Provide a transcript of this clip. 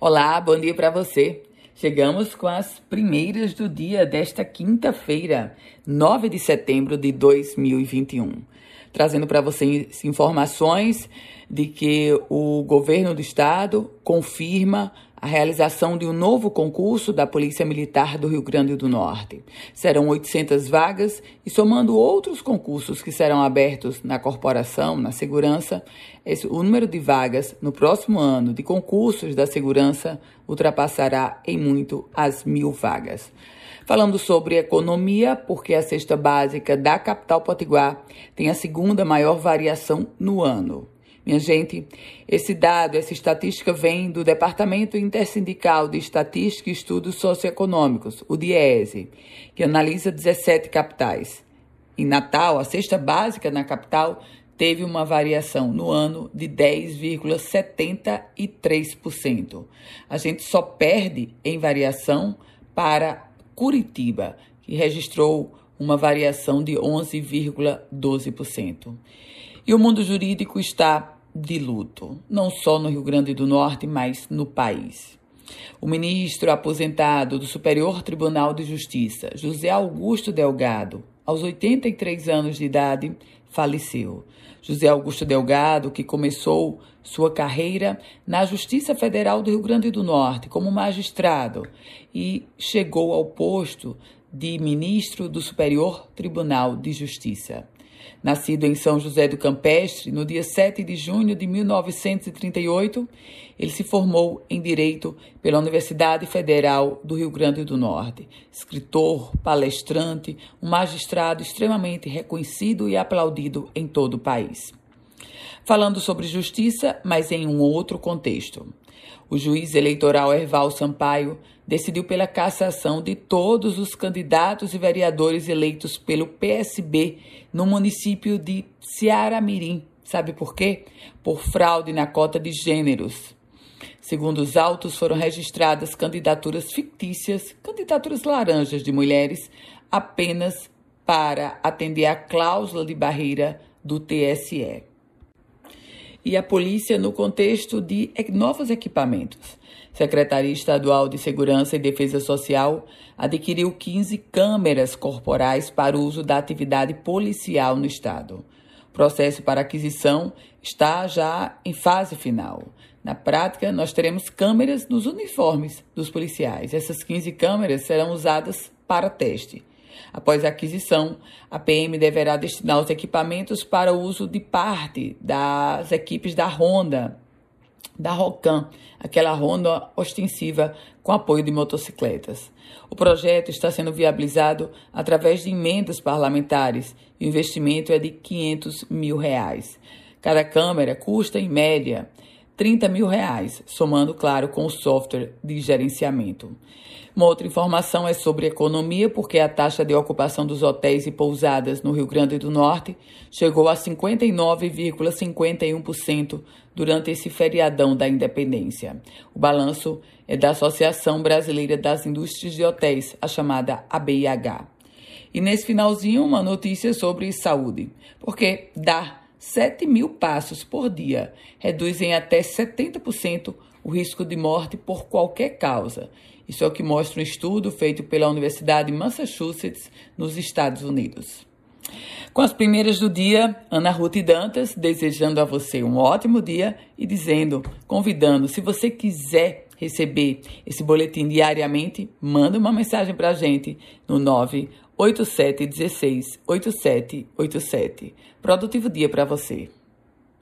Olá, bom dia para você. Chegamos com as primeiras do dia desta quinta-feira, 9 de setembro de 2021. Trazendo para vocês informações de que o governo do estado confirma a realização de um novo concurso da Polícia Militar do Rio Grande do Norte. Serão 800 vagas e, somando outros concursos que serão abertos na corporação, na segurança, esse, o número de vagas no próximo ano de concursos da segurança ultrapassará em muito as mil vagas. Falando sobre economia, porque a cesta básica da capital potiguar tem a segunda maior variação no ano. Minha gente, esse dado, essa estatística vem do Departamento Intersindical de Estatística e Estudos Socioeconômicos, o DIESE, que analisa 17 capitais. Em Natal, a cesta básica na capital teve uma variação no ano de 10,73%. A gente só perde em variação para Curitiba, que registrou uma variação de 11,12%. E o mundo jurídico está de luto, não só no Rio Grande do Norte, mas no país. O ministro aposentado do Superior Tribunal de Justiça, José Augusto Delgado, aos 83 anos de idade, faleceu. José Augusto Delgado, que começou sua carreira na Justiça Federal do Rio Grande do Norte como magistrado e chegou ao posto de ministro do Superior Tribunal de Justiça. Nascido em São José do Campestre no dia 7 de junho de 1938, ele se formou em Direito pela Universidade Federal do Rio Grande do Norte. Escritor, palestrante, um magistrado extremamente reconhecido e aplaudido em todo o país. Falando sobre justiça, mas em um outro contexto. O juiz eleitoral Erval Sampaio decidiu pela cassação de todos os candidatos e vereadores eleitos pelo PSB no município de Ceará-Mirim. Sabe por quê? Por fraude na cota de gêneros. Segundo os autos, foram registradas candidaturas fictícias, candidaturas laranjas de mulheres, apenas para atender à cláusula de barreira do TSE e a polícia no contexto de novos equipamentos. Secretaria Estadual de Segurança e Defesa Social adquiriu 15 câmeras corporais para uso da atividade policial no estado. O processo para aquisição está já em fase final. Na prática, nós teremos câmeras nos uniformes dos policiais. Essas 15 câmeras serão usadas para teste. Após a aquisição, a PM deverá destinar os equipamentos para o uso de parte das equipes da Honda, da Rocan, aquela Honda ostensiva com apoio de motocicletas. O projeto está sendo viabilizado através de emendas parlamentares e o investimento é de 500 mil reais. Cada câmera custa, em média, 30 mil reais, somando, claro, com o software de gerenciamento. Uma outra informação é sobre economia, porque a taxa de ocupação dos hotéis e pousadas no Rio Grande do Norte chegou a 59,51% durante esse feriadão da independência. O balanço é da Associação Brasileira das Indústrias de Hotéis, a chamada ABIH. E nesse finalzinho, uma notícia sobre saúde, porque dá 7 mil passos por dia reduzem até 70% o risco de morte por qualquer causa. Isso é o que mostra um estudo feito pela Universidade de Massachusetts, nos Estados Unidos. Com as primeiras do dia, Ana Ruth Dantas desejando a você um ótimo dia e dizendo, convidando, se você quiser receber esse boletim diariamente, manda uma mensagem para a gente no 98716 8787. Produtivo dia para você.